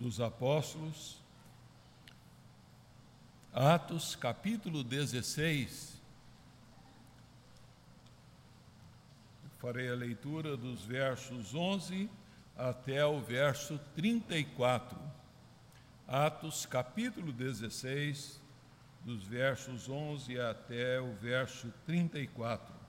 dos Apóstolos, Atos, capítulo 16. Farei a leitura dos versos 11 até o verso 34. Atos, capítulo 16, dos versos 11 até o verso 34.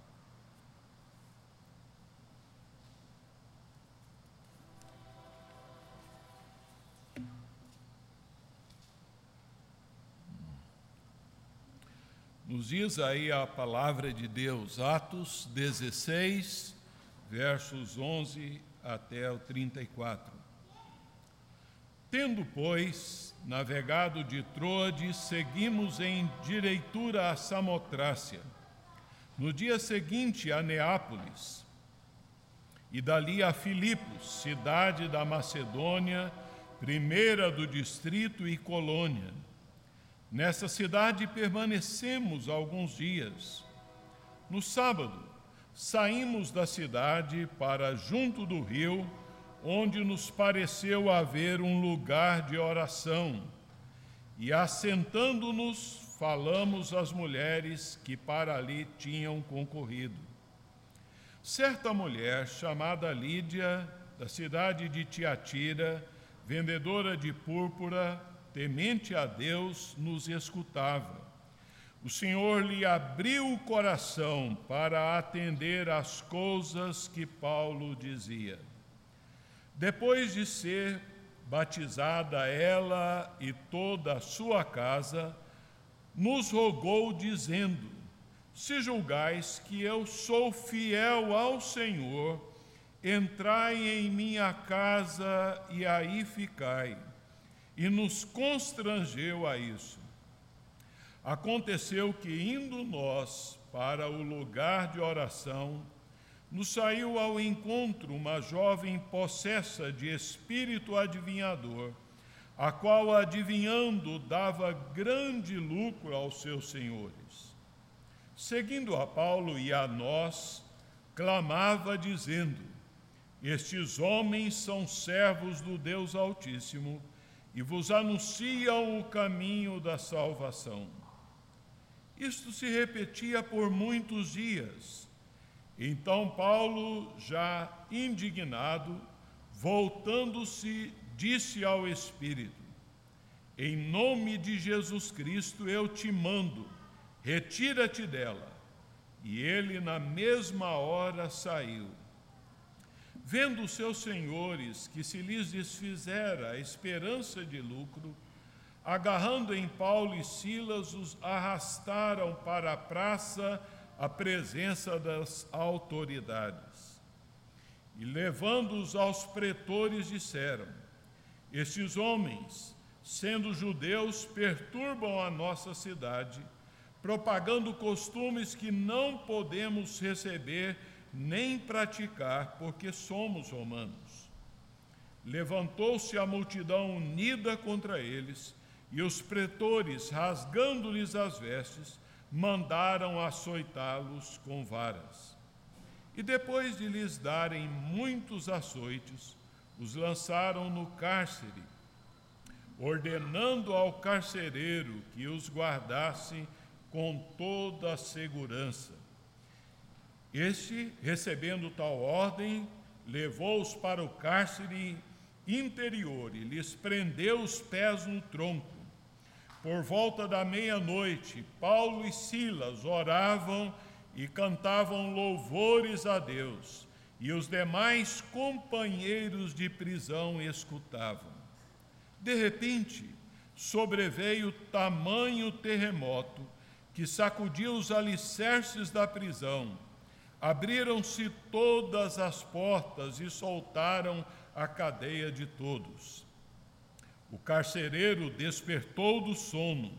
Nos diz aí a palavra de Deus, Atos 16, versos 11 até o 34. Tendo, pois, navegado de Troade, seguimos em direitura a Samotrácia. No dia seguinte a Neápolis, e dali a Filipos, cidade da Macedônia, primeira do distrito e colônia Nessa cidade permanecemos alguns dias. No sábado, saímos da cidade para junto do rio, onde nos pareceu haver um lugar de oração. E assentando-nos, falamos às mulheres que para ali tinham concorrido. Certa mulher chamada Lídia, da cidade de Tiatira, vendedora de púrpura, temente a Deus, nos escutava. O Senhor lhe abriu o coração para atender às coisas que Paulo dizia. Depois de ser batizada ela e toda a sua casa, nos rogou, dizendo: Se julgais que eu sou fiel ao Senhor, entrai em minha casa e aí ficai e nos constrangeu a isso. Aconteceu que, indo nós para o lugar de oração, nos saiu ao encontro uma jovem possessa de espírito adivinhador, a qual, adivinhando, dava grande lucro aos seus senhores. Seguindo a Paulo e a nós, clamava, dizendo: Estes homens são servos do Deus Altíssimo e vos anunciam o caminho da salvação. Isto se repetia por muitos dias. Então Paulo, já indignado, voltando-se, disse ao Espírito: Em nome de Jesus Cristo eu te mando, retira-te dela. E ele, na mesma hora, saiu. Vendo seus senhores que se lhes desfizera a esperança de lucro, agarrando em Paulo e Silas, os arrastaram para a praça à presença das autoridades. E levando-os aos pretores, disseram: Estes homens, sendo judeus, perturbam a nossa cidade, propagando costumes que não podemos receber nem praticar, porque somos romanos. Levantou-se a multidão unida contra eles, e os pretores, rasgando-lhes as vestes, mandaram açoitá-los com varas. E depois de lhes darem muitos açoites, os lançaram no cárcere, ordenando ao carcereiro que os guardasse com toda a segurança este, recebendo tal ordem, levou-os para o cárcere interior e lhes prendeu os pés no tronco. Por volta da meia-noite, Paulo e Silas oravam e cantavam louvores a Deus, e os demais companheiros de prisão escutavam. De repente, sobreveio tamanho terremoto que sacudiu os alicerces da prisão Abriram-se todas as portas e soltaram a cadeia de todos. O carcereiro despertou do sono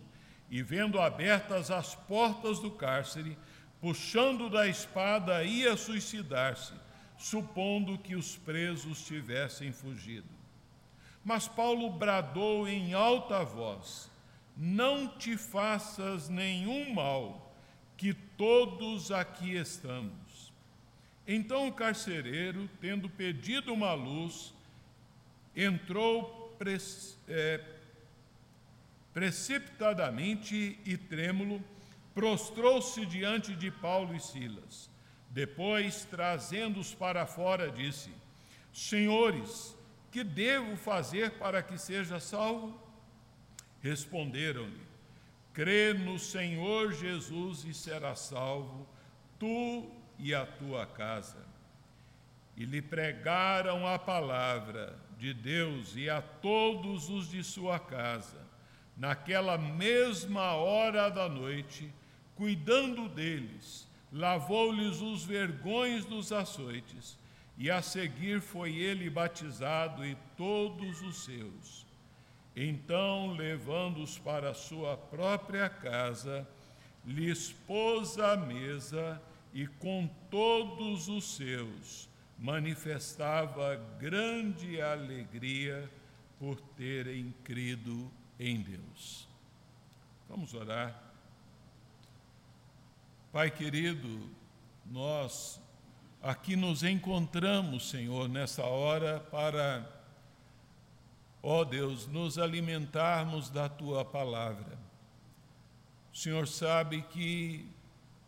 e, vendo abertas as portas do cárcere, puxando da espada, ia suicidar-se, supondo que os presos tivessem fugido. Mas Paulo bradou em alta voz: Não te faças nenhum mal, que todos aqui estamos. Então o carcereiro, tendo pedido uma luz, entrou é, precipitadamente e trêmulo, prostrou-se diante de Paulo e Silas. Depois, trazendo-os para fora, disse: Senhores, que devo fazer para que seja salvo? Responderam-lhe: Crê no Senhor Jesus e serás salvo, tu e a tua casa. E lhe pregaram a palavra de Deus e a todos os de sua casa. Naquela mesma hora da noite, cuidando deles, lavou-lhes os vergões dos açoites, e a seguir foi ele batizado e todos os seus. Então, levando-os para sua própria casa, lhes pôs a mesa e com todos os seus manifestava grande alegria por terem crido em Deus. Vamos orar. Pai querido, nós aqui nos encontramos, Senhor, nessa hora para, ó Deus, nos alimentarmos da tua palavra. O Senhor sabe que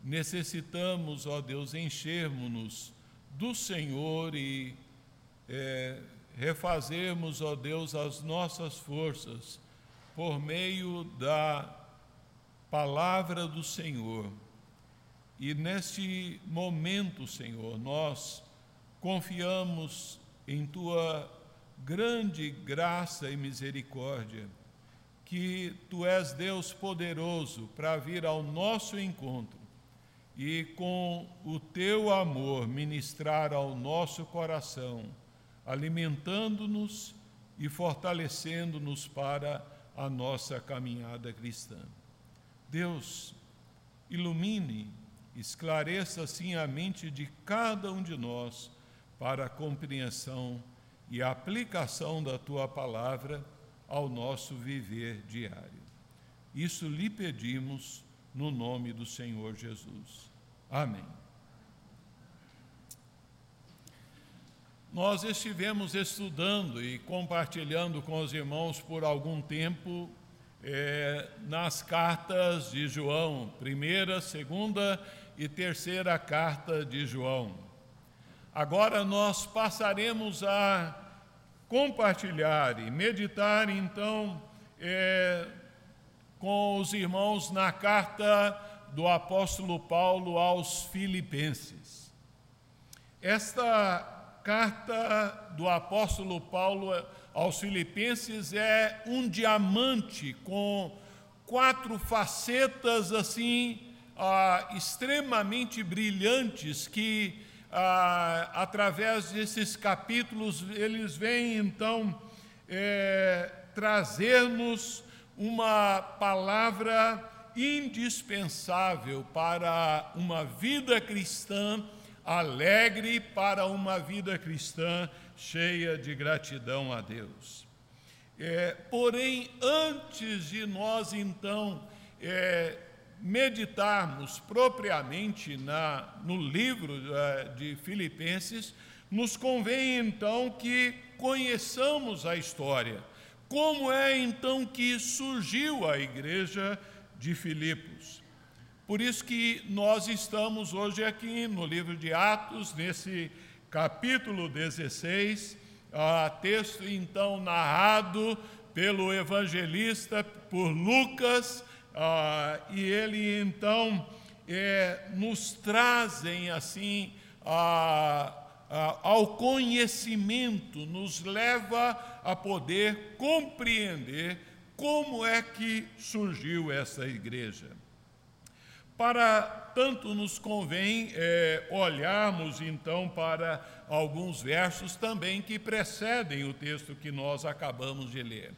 necessitamos, ó Deus, enchermos-nos do Senhor e é, refazermos, ó Deus, as nossas forças por meio da palavra do Senhor. E neste momento, Senhor, nós confiamos em tua grande graça e misericórdia, que tu és Deus poderoso para vir ao nosso encontro e com o teu amor ministrar ao nosso coração, alimentando-nos e fortalecendo-nos para a nossa caminhada cristã. Deus, ilumine esclareça assim a mente de cada um de nós para a compreensão e a aplicação da tua palavra ao nosso viver diário. Isso lhe pedimos no nome do Senhor Jesus. Amém. Nós estivemos estudando e compartilhando com os irmãos por algum tempo é, nas cartas de João, primeira, segunda e terceira carta de João. Agora nós passaremos a compartilhar e meditar então é, com os irmãos na carta do apóstolo Paulo aos Filipenses. Esta carta do apóstolo Paulo aos Filipenses é um diamante com quatro facetas assim ah, extremamente brilhantes que, ah, através desses capítulos, eles vêm então é, trazer-nos uma palavra indispensável para uma vida cristã alegre, para uma vida cristã cheia de gratidão a Deus. É, porém, antes de nós então é, meditarmos propriamente na, no livro uh, de Filipenses, nos convém então que conheçamos a história. Como é então que surgiu a igreja de Filipos? Por isso que nós estamos hoje aqui no livro de Atos, nesse capítulo 16, uh, texto então narrado pelo evangelista, por Lucas, e ele então é, nos trazem assim a, ao conhecimento, nos leva a poder compreender como é que surgiu essa igreja. Para tanto nos convém é, olharmos então para alguns versos também que precedem o texto que nós acabamos de ler.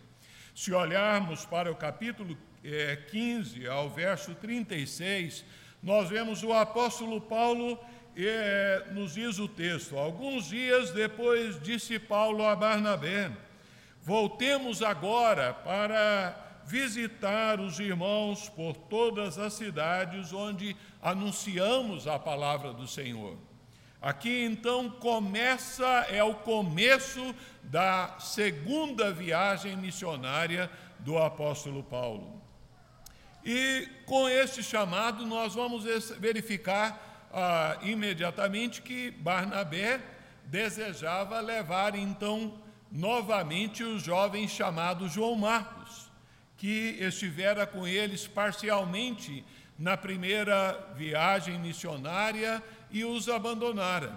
Se olharmos para o capítulo é, 15 ao verso 36, nós vemos o apóstolo Paulo, é, nos diz o texto, alguns dias depois disse Paulo a Barnabé, voltemos agora para visitar os irmãos por todas as cidades onde anunciamos a palavra do Senhor. Aqui então começa, é o começo da segunda viagem missionária do apóstolo Paulo. E com este chamado, nós vamos verificar ah, imediatamente que Barnabé desejava levar então novamente o jovem chamado João Marcos, que estivera com eles parcialmente na primeira viagem missionária e os abandonara.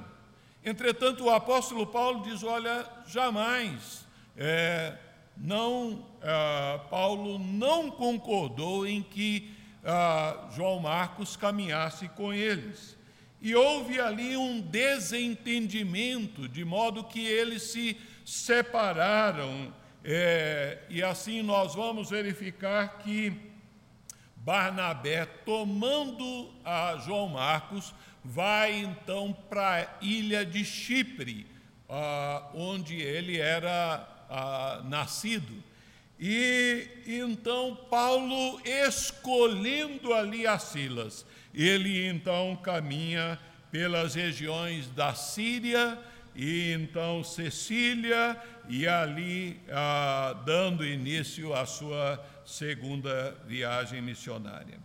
Entretanto, o apóstolo Paulo diz: Olha, jamais é, não, ah, Paulo não concordou em que ah, João Marcos caminhasse com eles. E houve ali um desentendimento, de modo que eles se separaram. É, e assim nós vamos verificar que Barnabé, tomando a João Marcos, vai então para a ilha de Chipre, ah, onde ele era ah, nascido. E então Paulo, escolhendo ali as Silas, ele então caminha pelas regiões da Síria e então Cecília, e ali ah, dando início à sua segunda viagem missionária.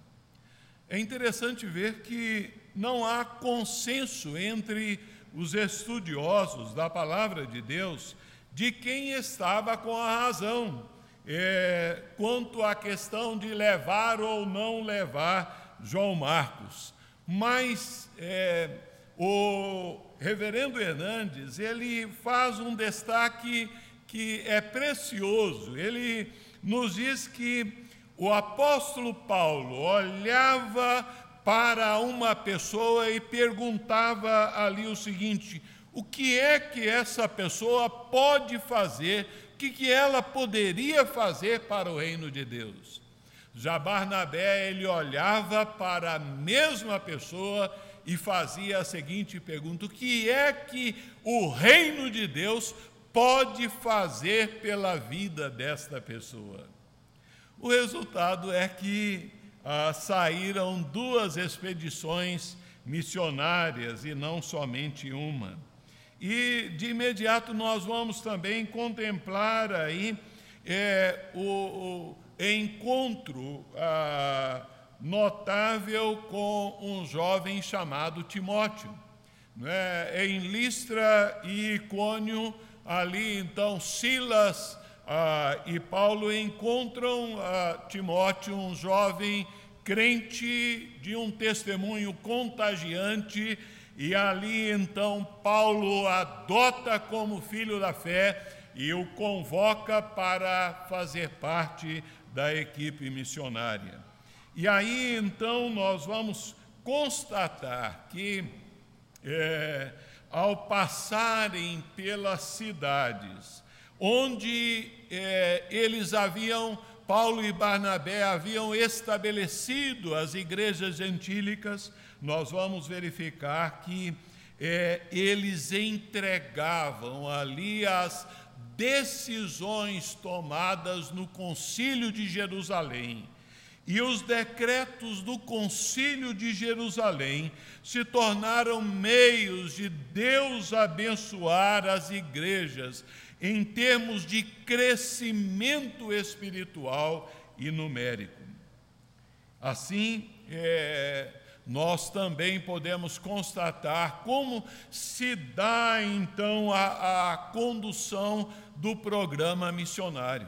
É interessante ver que não há consenso entre os estudiosos da palavra de Deus de quem estava com a razão é, quanto à questão de levar ou não levar João Marcos. Mas é, o reverendo Hernandes, ele faz um destaque que é precioso. Ele nos diz que o apóstolo Paulo olhava para uma pessoa e perguntava ali o seguinte: o que é que essa pessoa pode fazer, o que, que ela poderia fazer para o reino de Deus. Já Barnabé, ele olhava para a mesma pessoa e fazia a seguinte pergunta: o que é que o reino de Deus pode fazer pela vida desta pessoa? O resultado é que ah, saíram duas expedições missionárias e não somente uma. E de imediato nós vamos também contemplar aí é, o, o, encontro ah, notável com um jovem chamado Timóteo. É, em Listra e Icônio, ali então Silas ah, e Paulo encontram ah, Timóteo, um jovem crente de um testemunho contagiante e ali então Paulo adota como filho da fé e o convoca para fazer parte da equipe missionária. E aí então nós vamos constatar que, é, ao passarem pelas cidades, onde é, eles haviam, Paulo e Barnabé haviam estabelecido as igrejas gentílicas, nós vamos verificar que é, eles entregavam ali as decisões tomadas no Concílio de Jerusalém. E os decretos do Concílio de Jerusalém se tornaram meios de Deus abençoar as igrejas em termos de crescimento espiritual e numérico. Assim, é, nós também podemos constatar como se dá então a, a condução do programa missionário.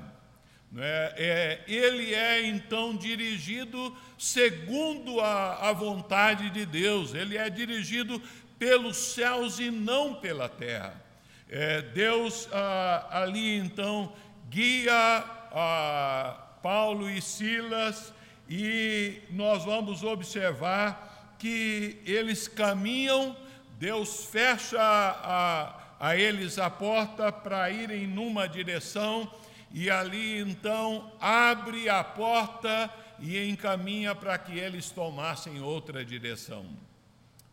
É, é, ele é então dirigido segundo a, a vontade de Deus, ele é dirigido pelos céus e não pela terra. É, Deus ah, ali então guia ah, Paulo e Silas e nós vamos observar que eles caminham, Deus fecha a, a eles a porta para irem numa direção, e ali então abre a porta e encaminha para que eles tomassem outra direção.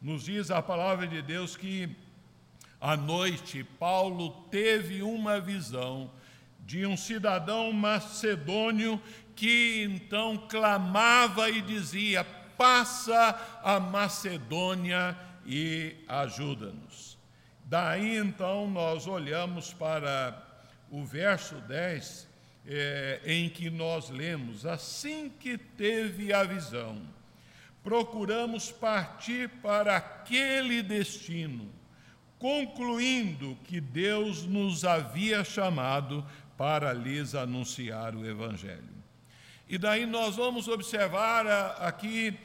Nos diz a palavra de Deus que à noite Paulo teve uma visão de um cidadão macedônio que então clamava e dizia: Passa a Macedônia e ajuda-nos. Daí então nós olhamos para o verso 10, é, em que nós lemos: Assim que teve a visão, procuramos partir para aquele destino, concluindo que Deus nos havia chamado para lhes anunciar o Evangelho. E daí nós vamos observar aqui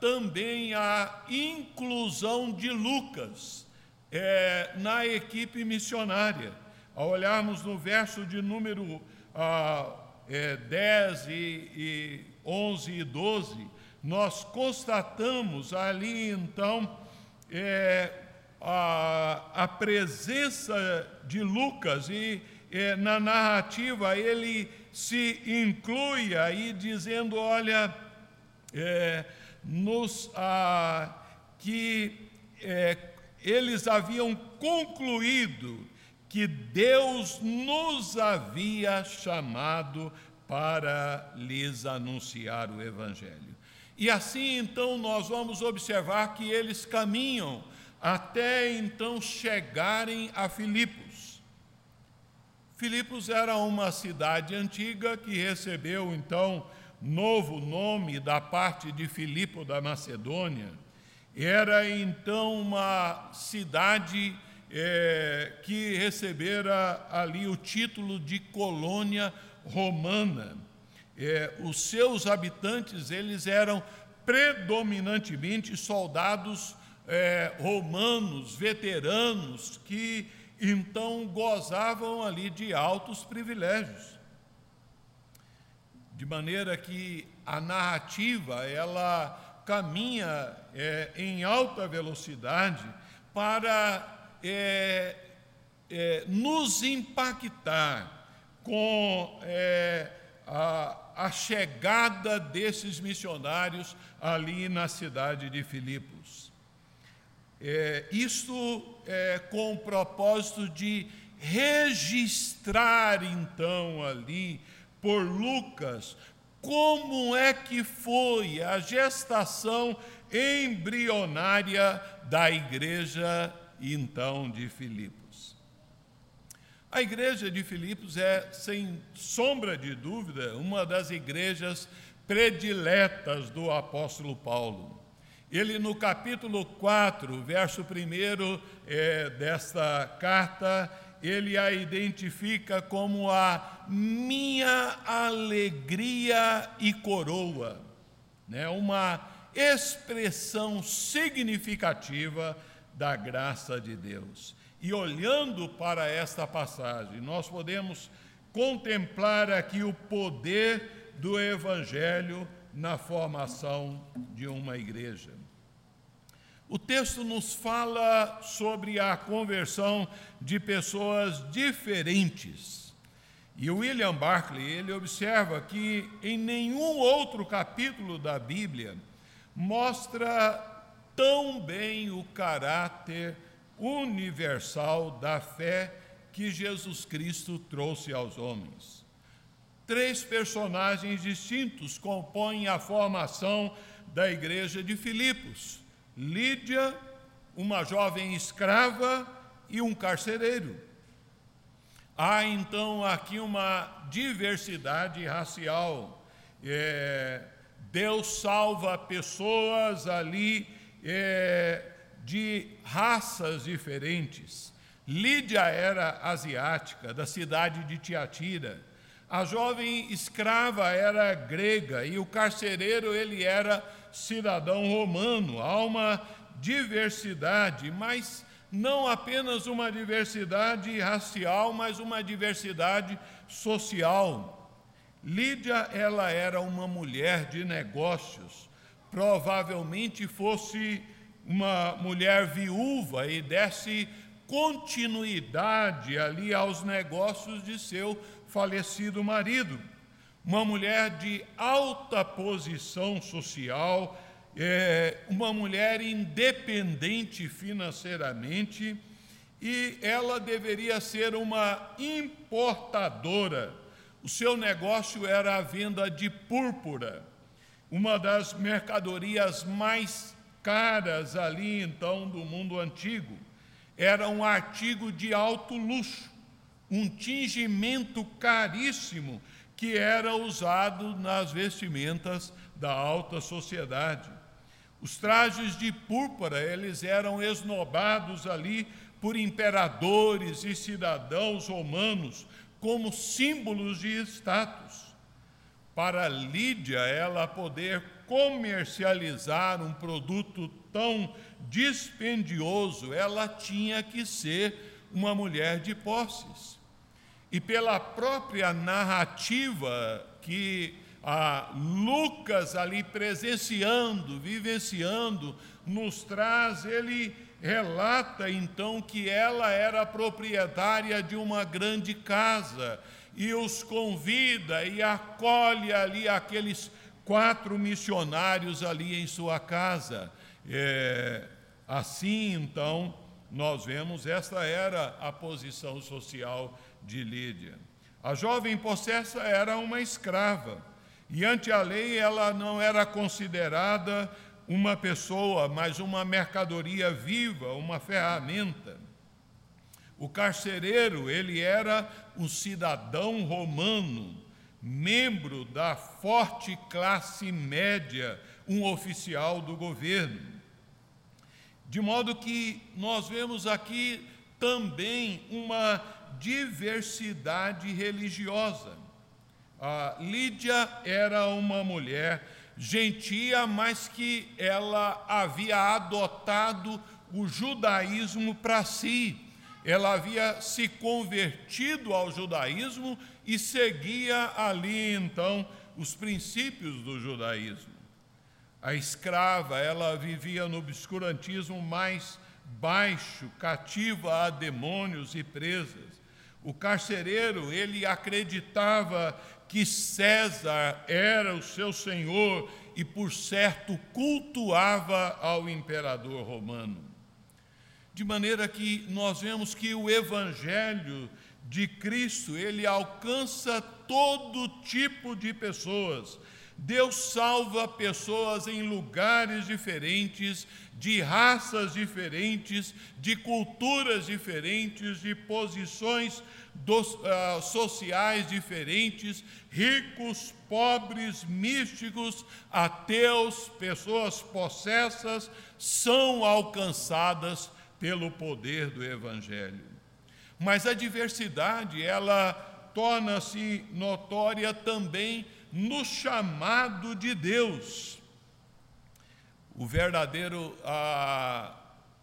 também a inclusão de Lucas é, na equipe missionária. Ao olharmos no verso de número ah, é, 10 e, e 11 e 12, nós constatamos ali então é, a, a, presença de Lucas e é, na narrativa ele se inclui aí dizendo, olha, é, nos, ah, que é, eles haviam concluído que Deus nos havia chamado para lhes anunciar o Evangelho. E assim então nós vamos observar que eles caminham até então chegarem a Filipos. Filipos era uma cidade antiga que recebeu então novo nome da parte de Filipo da Macedônia. Era então uma cidade é, que recebera ali o título de colônia romana. É, os seus habitantes eles eram predominantemente soldados é, romanos, veteranos, que então gozavam ali de altos privilégios. De maneira que a narrativa ela caminha é, em alta velocidade para é, é, nos impactar com é, a, a chegada desses missionários ali na cidade de Filipos. É, isto é, com o propósito de registrar então ali por Lucas como é que foi a gestação embrionária da igreja então de Filipos. A igreja de Filipos é, sem sombra de dúvida, uma das igrejas prediletas do apóstolo Paulo. Ele, no capítulo 4, verso 1 é, desta carta, ele a identifica como a minha alegria e coroa, né? uma expressão significativa da graça de Deus. E olhando para esta passagem, nós podemos contemplar aqui o poder do Evangelho na formação de uma igreja. O texto nos fala sobre a conversão de pessoas diferentes. E William Barclay, ele observa que em nenhum outro capítulo da Bíblia mostra tão bem o caráter universal da fé que Jesus Cristo trouxe aos homens. Três personagens distintos compõem a formação da igreja de Filipos: Lídia, uma jovem escrava e um carcereiro. Há então aqui uma diversidade racial. É, Deus salva pessoas ali é, de raças diferentes. Lídia era asiática, da cidade de Tiatira. A jovem escrava era grega e o carcereiro ele era cidadão romano. Há uma diversidade, mas não apenas uma diversidade racial, mas uma diversidade social. Lídia, ela era uma mulher de negócios, provavelmente fosse uma mulher viúva e desse continuidade ali aos negócios de seu falecido marido. Uma mulher de alta posição social, é, uma mulher independente financeiramente, e ela deveria ser uma importadora. O seu negócio era a venda de púrpura uma das mercadorias mais caras ali então do mundo antigo. Era um artigo de alto luxo, um tingimento caríssimo que era usado nas vestimentas da alta sociedade. Os trajes de púrpura, eles eram esnobados ali por imperadores e cidadãos romanos como símbolos de status. Para Lídia, ela poder comercializar um produto tão dispendioso, ela tinha que ser uma mulher de posses. E pela própria narrativa que a Lucas ali presenciando, vivenciando, nos traz, ele relata então que ela era proprietária de uma grande casa e os convida e acolhe ali aqueles quatro missionários ali em sua casa. É, assim, então, nós vemos esta era a posição social de Lídia. A jovem possessa era uma escrava e ante a lei ela não era considerada uma pessoa, mas uma mercadoria viva, uma ferramenta. O carcereiro, ele era um cidadão romano, membro da forte classe média, um oficial do governo. De modo que nós vemos aqui também uma diversidade religiosa. A Lídia era uma mulher gentia, mas que ela havia adotado o judaísmo para si. Ela havia se convertido ao judaísmo e seguia ali então os princípios do judaísmo. A escrava, ela vivia no obscurantismo mais baixo, cativa a demônios e presas. O carcereiro, ele acreditava que César era o seu senhor e, por certo, cultuava ao imperador romano. De maneira que nós vemos que o evangelho de Cristo, ele alcança todo tipo de pessoas. Deus salva pessoas em lugares diferentes, de raças diferentes, de culturas diferentes, de posições dos, uh, sociais diferentes, ricos, pobres, místicos, ateus, pessoas possessas, são alcançadas pelo poder do Evangelho. Mas a diversidade, ela torna-se notória também no chamado de Deus. O verdadeiro ah,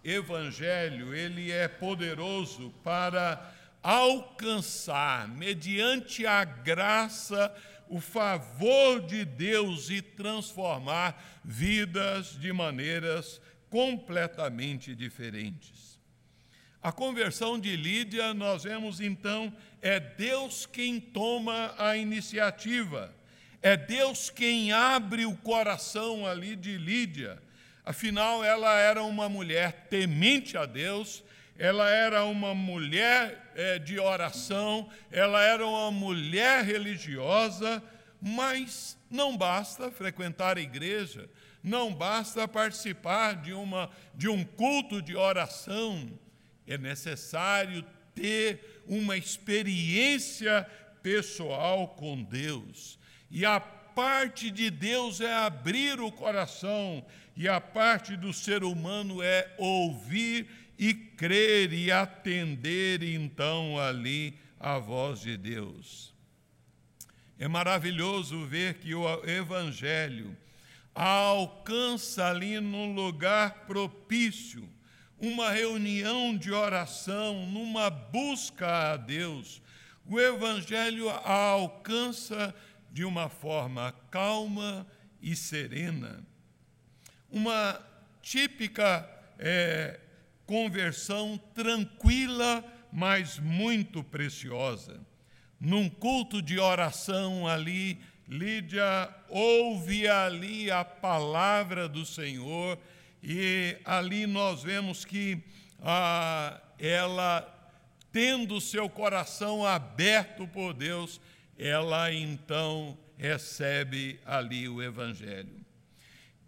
Evangelho, ele é poderoso para alcançar, mediante a graça, o favor de Deus e transformar vidas de maneiras completamente diferentes. A conversão de Lídia, nós vemos então, é Deus quem toma a iniciativa, é Deus quem abre o coração ali de Lídia. Afinal, ela era uma mulher temente a Deus, ela era uma mulher é, de oração, ela era uma mulher religiosa, mas não basta frequentar a igreja, não basta participar de, uma, de um culto de oração, é necessário ter uma experiência pessoal com Deus. E a parte de Deus é abrir o coração, e a parte do ser humano é ouvir e crer e atender então ali a voz de Deus. É maravilhoso ver que o Evangelho alcança ali num lugar propício, uma reunião de oração, numa busca a Deus. O Evangelho alcança de uma forma calma e serena. Uma típica é, conversão tranquila, mas muito preciosa. Num culto de oração ali, Lídia ouve ali a palavra do Senhor e ali nós vemos que ah, ela, tendo seu coração aberto por Deus, ela então recebe ali o Evangelho.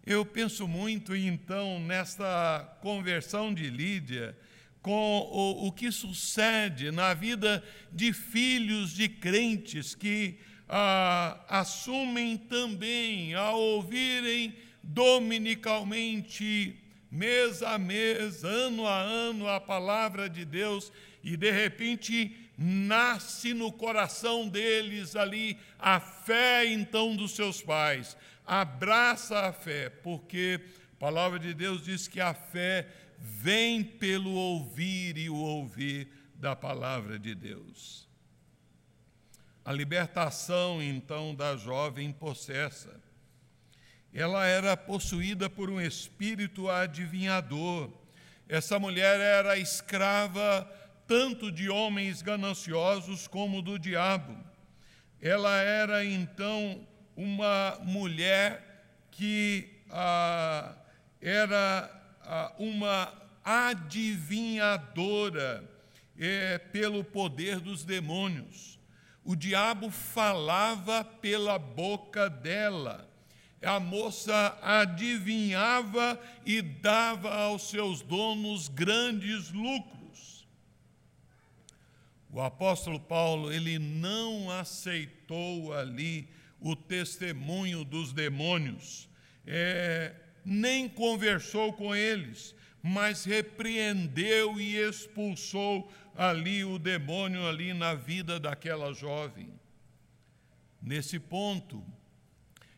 Eu penso muito, então, nesta conversão de Lídia, com o, o que sucede na vida de filhos de crentes que ah, assumem também, ao ouvirem dominicalmente, mês a mês, ano a ano, a palavra de Deus, e de repente nasce no coração deles ali a fé então dos seus pais. Abraça a fé, porque a palavra de Deus diz que a fé vem pelo ouvir e o ouvir da palavra de Deus. A libertação então da jovem possessa. Ela era possuída por um espírito adivinhador. Essa mulher era escrava tanto de homens gananciosos como do diabo. Ela era então uma mulher que ah, era ah, uma adivinhadora é, pelo poder dos demônios. O diabo falava pela boca dela. A moça adivinhava e dava aos seus donos grandes lucros. O apóstolo Paulo, ele não aceitou ali o testemunho dos demônios, é, nem conversou com eles, mas repreendeu e expulsou ali o demônio ali na vida daquela jovem. Nesse ponto,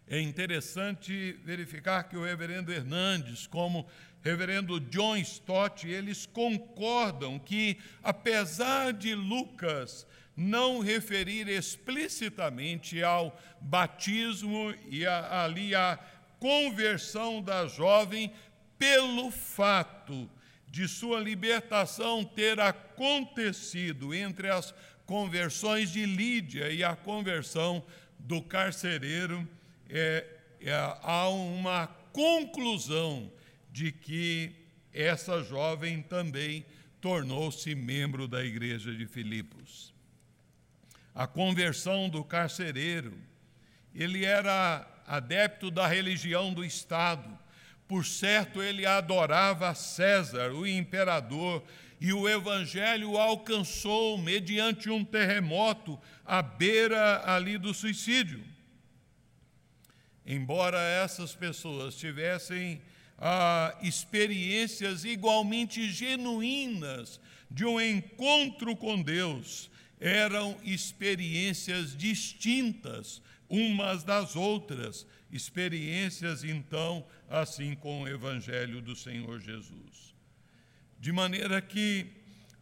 é interessante verificar que o reverendo Hernandes, como reverendo John Stott, eles concordam que, apesar de Lucas não referir explicitamente ao batismo e a, ali a conversão da jovem, pelo fato de sua libertação ter acontecido entre as conversões de Lídia e a conversão do carcereiro, é, é, há uma conclusão de que essa jovem também tornou-se membro da igreja de Filipos. A conversão do carcereiro, ele era adepto da religião do Estado, por certo, ele adorava César, o imperador, e o evangelho alcançou mediante um terremoto à beira ali do suicídio. Embora essas pessoas tivessem ah, experiências igualmente genuínas de um encontro com Deus, eram experiências distintas umas das outras, experiências então assim com o Evangelho do Senhor Jesus. De maneira que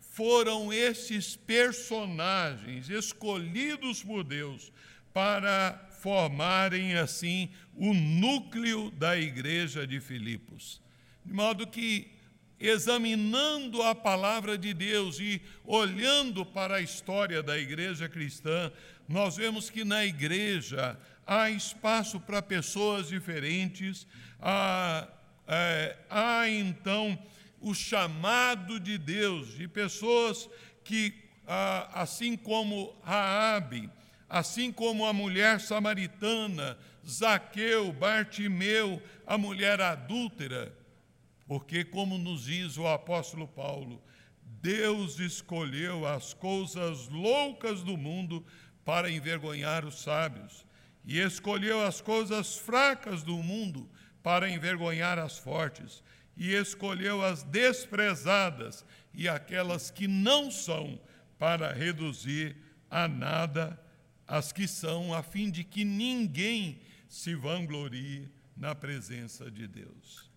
foram esses personagens escolhidos por Deus para formarem assim o núcleo da igreja de Filipos. De modo que, examinando a palavra de Deus e olhando para a história da igreja cristã, nós vemos que na igreja há espaço para pessoas diferentes, há, é, há então o chamado de Deus, de pessoas que, assim como Raabe, assim como a mulher samaritana, Zaqueu, Bartimeu, a mulher adúltera, porque, como nos diz o apóstolo Paulo, Deus escolheu as coisas loucas do mundo para envergonhar os sábios, e escolheu as coisas fracas do mundo para envergonhar as fortes, e escolheu as desprezadas e aquelas que não são, para reduzir a nada as que são, a fim de que ninguém se vanglorie na presença de Deus.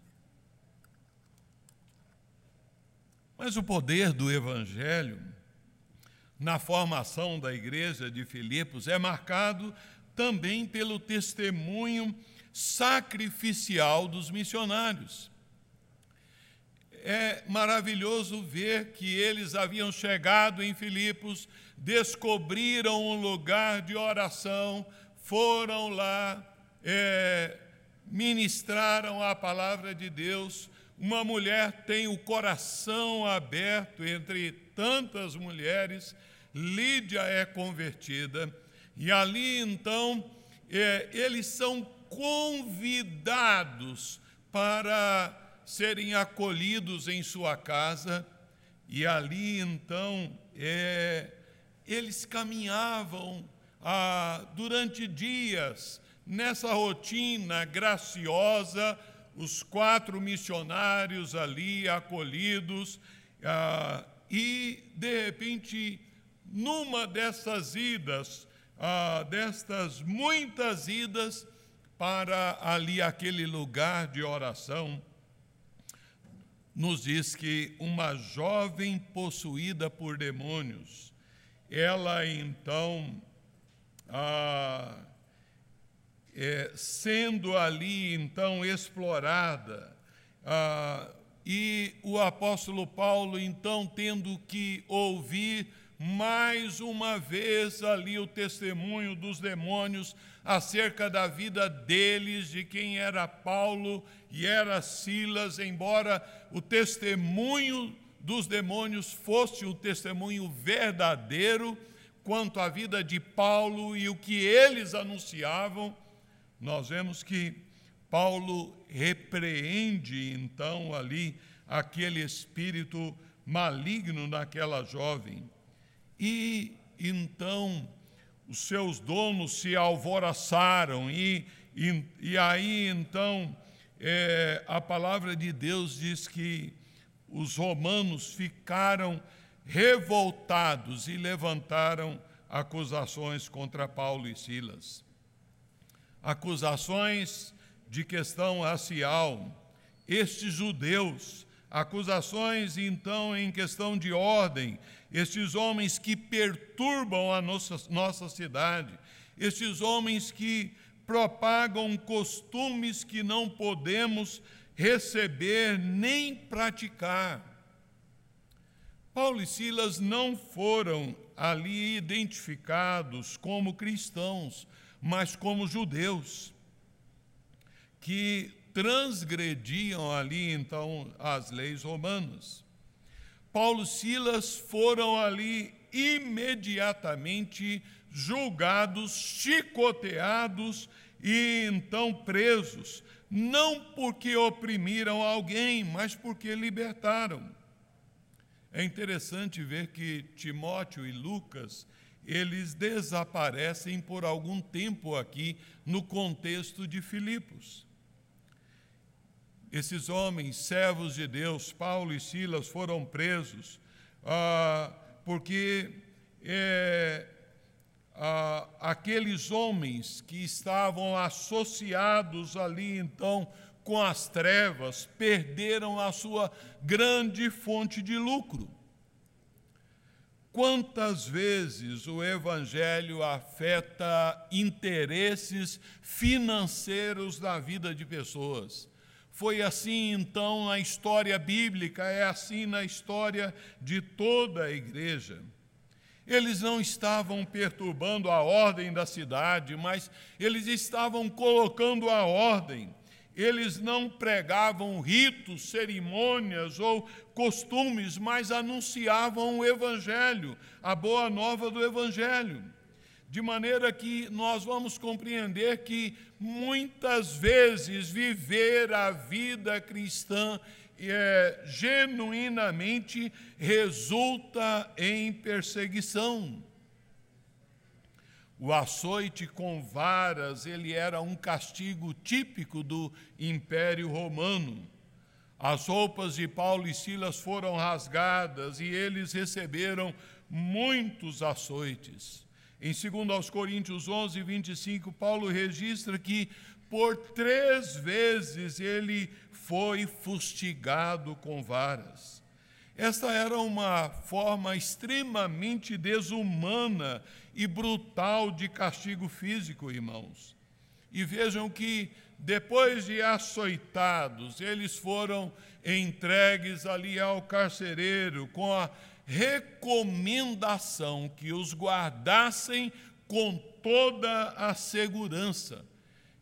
Mas o poder do Evangelho na formação da igreja de Filipos é marcado também pelo testemunho sacrificial dos missionários. É maravilhoso ver que eles haviam chegado em Filipos descobriram um lugar de oração, foram lá, é, ministraram a palavra de Deus. Uma mulher tem o coração aberto entre tantas mulheres, Lídia é convertida, e ali então é, eles são convidados para serem acolhidos em sua casa, e ali então é, eles caminhavam ah, durante dias nessa rotina graciosa, os quatro missionários ali acolhidos, ah, e de repente, numa dessas idas, ah, destas muitas idas para ali aquele lugar de oração, nos diz que uma jovem possuída por demônios, ela então, ah, é, sendo ali então explorada, ah, e o apóstolo Paulo então tendo que ouvir mais uma vez ali o testemunho dos demônios acerca da vida deles, de quem era Paulo e era Silas, embora o testemunho dos demônios fosse o testemunho verdadeiro quanto à vida de Paulo e o que eles anunciavam, nós vemos que Paulo repreende então ali aquele espírito maligno naquela jovem. E então os seus donos se alvoroçaram, e, e, e aí então é, a palavra de Deus diz que os romanos ficaram revoltados e levantaram acusações contra Paulo e Silas. Acusações de questão racial. Estes judeus, acusações então em questão de ordem, estes homens que perturbam a nossa, nossa cidade, estes homens que propagam costumes que não podemos receber nem praticar. Paulo e Silas não foram ali identificados como cristãos, mas como judeus, que transgrediam ali então as leis romanas. Paulo e Silas foram ali imediatamente julgados, chicoteados e então presos, não porque oprimiram alguém, mas porque libertaram. É interessante ver que Timóteo e Lucas, eles desaparecem por algum tempo aqui no contexto de Filipos. Esses homens, servos de Deus, Paulo e Silas, foram presos ah, porque é, ah, aqueles homens que estavam associados ali então com as trevas perderam a sua grande fonte de lucro. Quantas vezes o Evangelho afeta interesses financeiros da vida de pessoas? Foi assim então na história bíblica, é assim na história de toda a igreja. Eles não estavam perturbando a ordem da cidade, mas eles estavam colocando a ordem. Eles não pregavam ritos, cerimônias ou costumes, mas anunciavam o Evangelho, a boa nova do Evangelho de maneira que nós vamos compreender que muitas vezes viver a vida cristã é, genuinamente resulta em perseguição. O açoite com varas, ele era um castigo típico do Império Romano. As roupas de Paulo e Silas foram rasgadas e eles receberam muitos açoites. Em 2 Coríntios 11, 25, Paulo registra que por três vezes ele foi fustigado com varas. Esta era uma forma extremamente desumana e brutal de castigo físico, irmãos. E vejam que, depois de açoitados, eles foram entregues ali ao carcereiro com a recomendação que os guardassem com toda a segurança.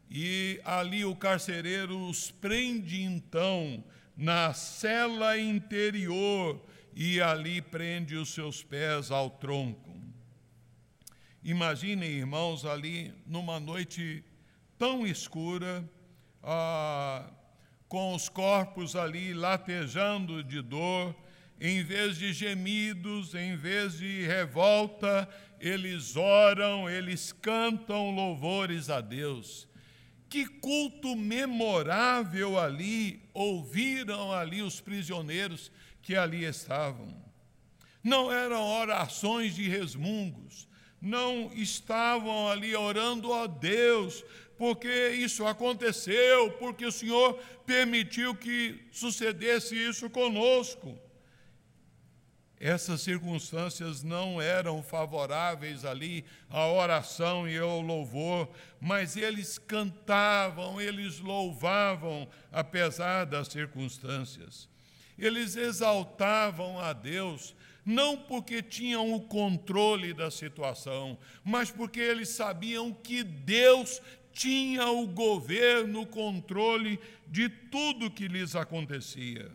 E ali o carcereiro os prende então na cela interior e ali prende os seus pés ao tronco. Imaginem, irmãos, ali numa noite tão escura, ah, com os corpos ali latejando de dor, em vez de gemidos, em vez de revolta, eles oram, eles cantam louvores a Deus. Que culto memorável ali ouviram ali os prisioneiros que ali estavam. Não eram orações de resmungos, não estavam ali orando a Deus, porque isso aconteceu, porque o Senhor permitiu que sucedesse isso conosco. Essas circunstâncias não eram favoráveis ali à oração e ao louvor, mas eles cantavam, eles louvavam, apesar das circunstâncias. Eles exaltavam a Deus, não porque tinham o controle da situação, mas porque eles sabiam que Deus tinha o governo, o controle de tudo que lhes acontecia.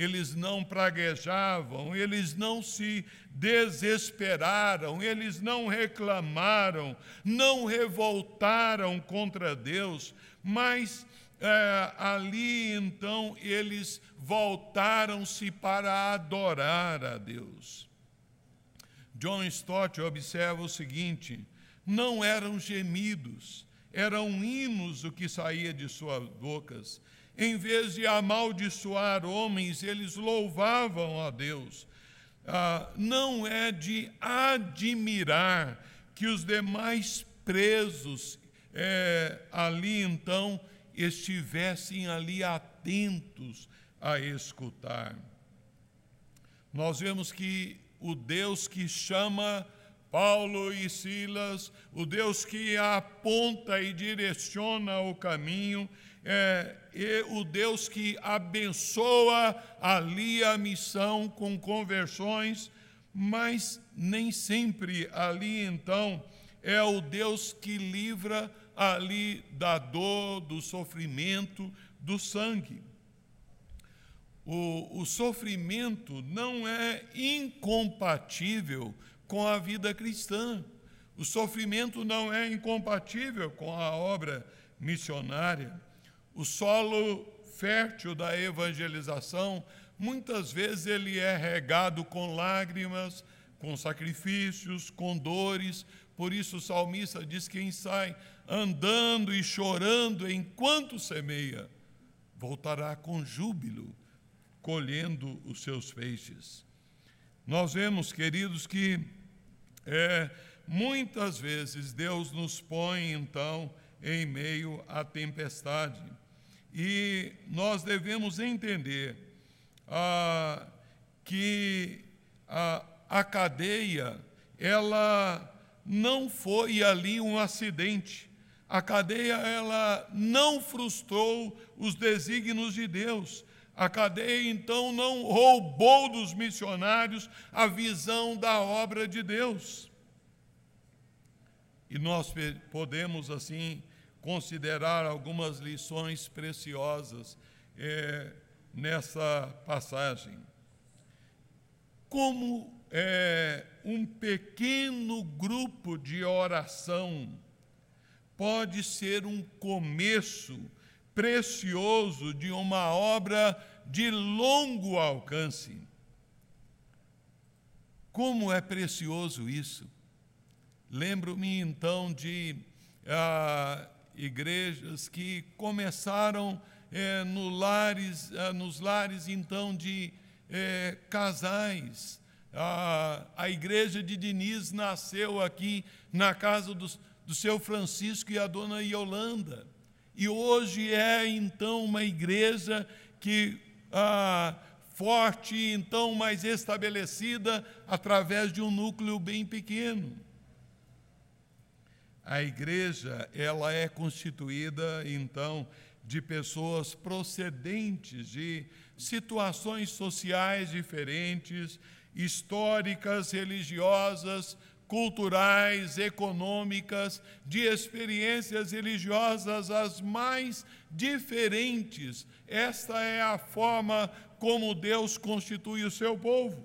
Eles não praguejavam, eles não se desesperaram, eles não reclamaram, não revoltaram contra Deus, mas é, ali então eles voltaram-se para adorar a Deus. John Stott observa o seguinte: não eram gemidos, eram hinos o que saía de suas bocas. Em vez de amaldiçoar homens, eles louvavam a Deus. Ah, não é de admirar que os demais presos é, ali então estivessem ali atentos a escutar. Nós vemos que o Deus que chama Paulo e Silas, o Deus que aponta e direciona o caminho, é, o Deus que abençoa ali a missão com conversões, mas nem sempre ali então é o Deus que livra ali da dor, do sofrimento, do sangue. O, o sofrimento não é incompatível com a vida cristã. O sofrimento não é incompatível com a obra missionária. O solo fértil da evangelização, muitas vezes ele é regado com lágrimas, com sacrifícios, com dores. Por isso o salmista diz: quem sai andando e chorando enquanto semeia, voltará com júbilo, colhendo os seus feixes. Nós vemos, queridos, que é, muitas vezes Deus nos põe, então, em meio à tempestade. E nós devemos entender ah, que a, a cadeia, ela não foi ali um acidente a cadeia ela não frustrou os desígnios de Deus. A cadeia então não roubou dos missionários a visão da obra de Deus. E nós podemos assim considerar algumas lições preciosas é, nessa passagem. Como é, um pequeno grupo de oração pode ser um começo precioso de uma obra de longo alcance. Como é precioso isso! Lembro-me então de ah, igrejas que começaram eh, no lares, ah, nos lares então de eh, casais. Ah, a igreja de Diniz nasceu aqui na casa dos, do seu Francisco e a dona Yolanda. E hoje é então uma igreja que ah, forte, então mais estabelecida através de um núcleo bem pequeno. A igreja, ela é constituída então de pessoas procedentes de situações sociais diferentes, históricas, religiosas, culturais, econômicas, de experiências religiosas as mais diferentes. Esta é a forma como Deus constitui o seu povo.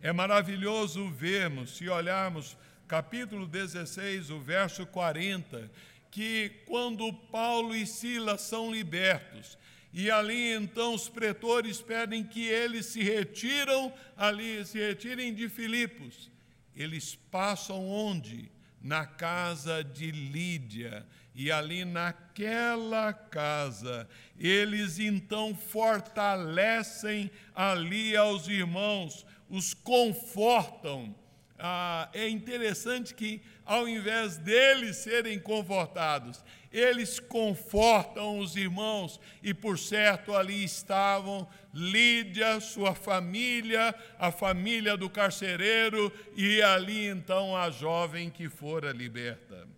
É maravilhoso vermos, se olharmos capítulo 16, o verso 40, que quando Paulo e Silas são libertos, e ali então os pretores pedem que eles se retiram ali, se retirem de Filipos. Eles passam onde? Na casa de Lídia. E ali naquela casa, eles então fortalecem ali aos irmãos, os confortam. Ah, é interessante que, ao invés deles serem confortados, eles confortam os irmãos, e por certo ali estavam Lídia, sua família, a família do carcereiro, e ali então a jovem que fora liberta.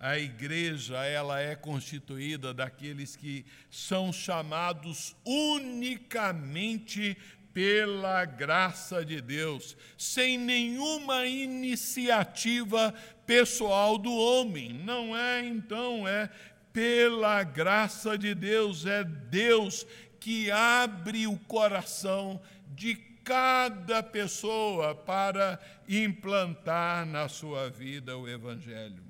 A igreja ela é constituída daqueles que são chamados unicamente pela graça de Deus, sem nenhuma iniciativa pessoal do homem. Não é então, é pela graça de Deus, é Deus que abre o coração de cada pessoa para implantar na sua vida o Evangelho.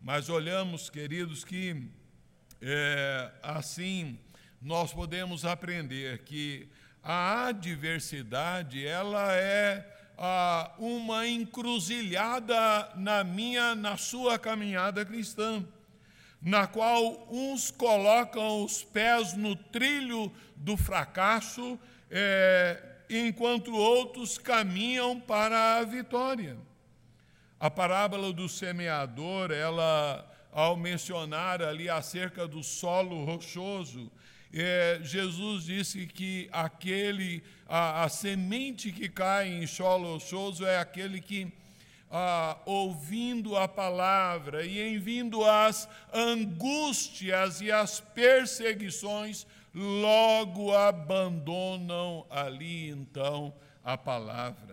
Mas olhamos, queridos, que é, assim nós podemos aprender que a adversidade ela é ah, uma encruzilhada na minha, na sua caminhada cristã, na qual uns colocam os pés no trilho do fracasso, é, enquanto outros caminham para a vitória. A parábola do semeador, ela, ao mencionar ali acerca do solo rochoso, é, Jesus disse que aquele, a, a, semente que cai em solo é aquele que, ah, ouvindo a palavra e em vindo as angústias e as perseguições, logo abandonam ali então a palavra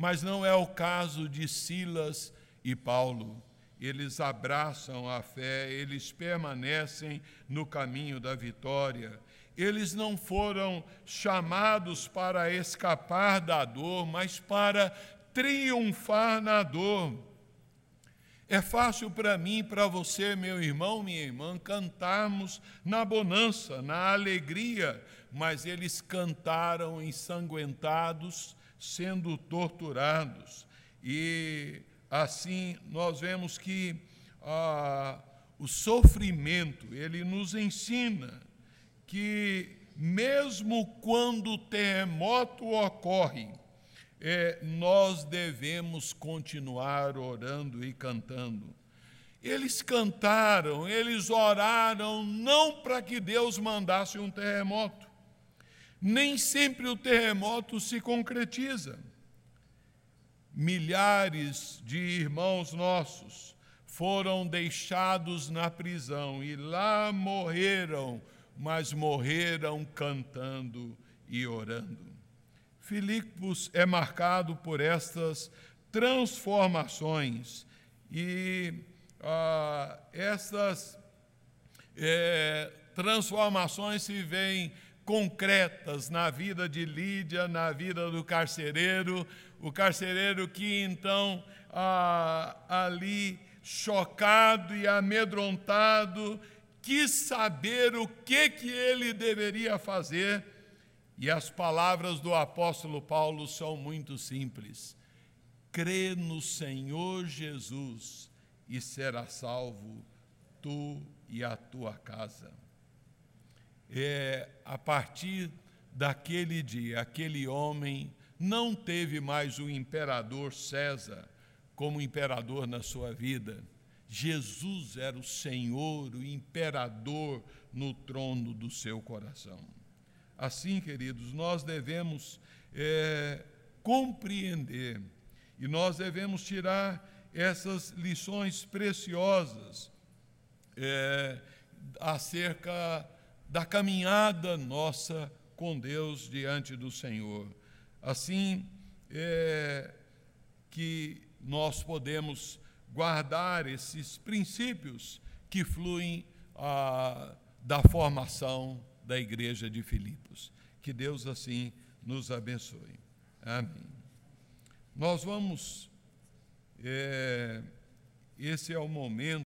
mas não é o caso de Silas e Paulo. Eles abraçam a fé, eles permanecem no caminho da vitória. Eles não foram chamados para escapar da dor, mas para triunfar na dor. É fácil para mim, para você, meu irmão, minha irmã, cantarmos na bonança, na alegria, mas eles cantaram ensanguentados, sendo torturados. E assim nós vemos que ah, o sofrimento, ele nos ensina que mesmo quando o terremoto ocorre, é, nós devemos continuar orando e cantando. Eles cantaram, eles oraram não para que Deus mandasse um terremoto, nem sempre o terremoto se concretiza. Milhares de irmãos nossos foram deixados na prisão e lá morreram, mas morreram cantando e orando. Filipos é marcado por estas transformações e ah, essas é, transformações se veem concretas na vida de Lídia, na vida do carcereiro, o carcereiro que então ah, ali chocado e amedrontado quis saber o que que ele deveria fazer. E as palavras do apóstolo Paulo são muito simples. Crê no Senhor Jesus e será salvo tu e a tua casa é, a partir daquele dia, aquele homem não teve mais o imperador César como imperador na sua vida. Jesus era o Senhor, o imperador no trono do seu coração. Assim, queridos, nós devemos é, compreender e nós devemos tirar essas lições preciosas é, acerca da caminhada nossa com Deus diante do Senhor. Assim é que nós podemos guardar esses princípios que fluem ah, da formação da igreja de Filipos. Que Deus assim nos abençoe. Amém. Nós vamos é, esse é o momento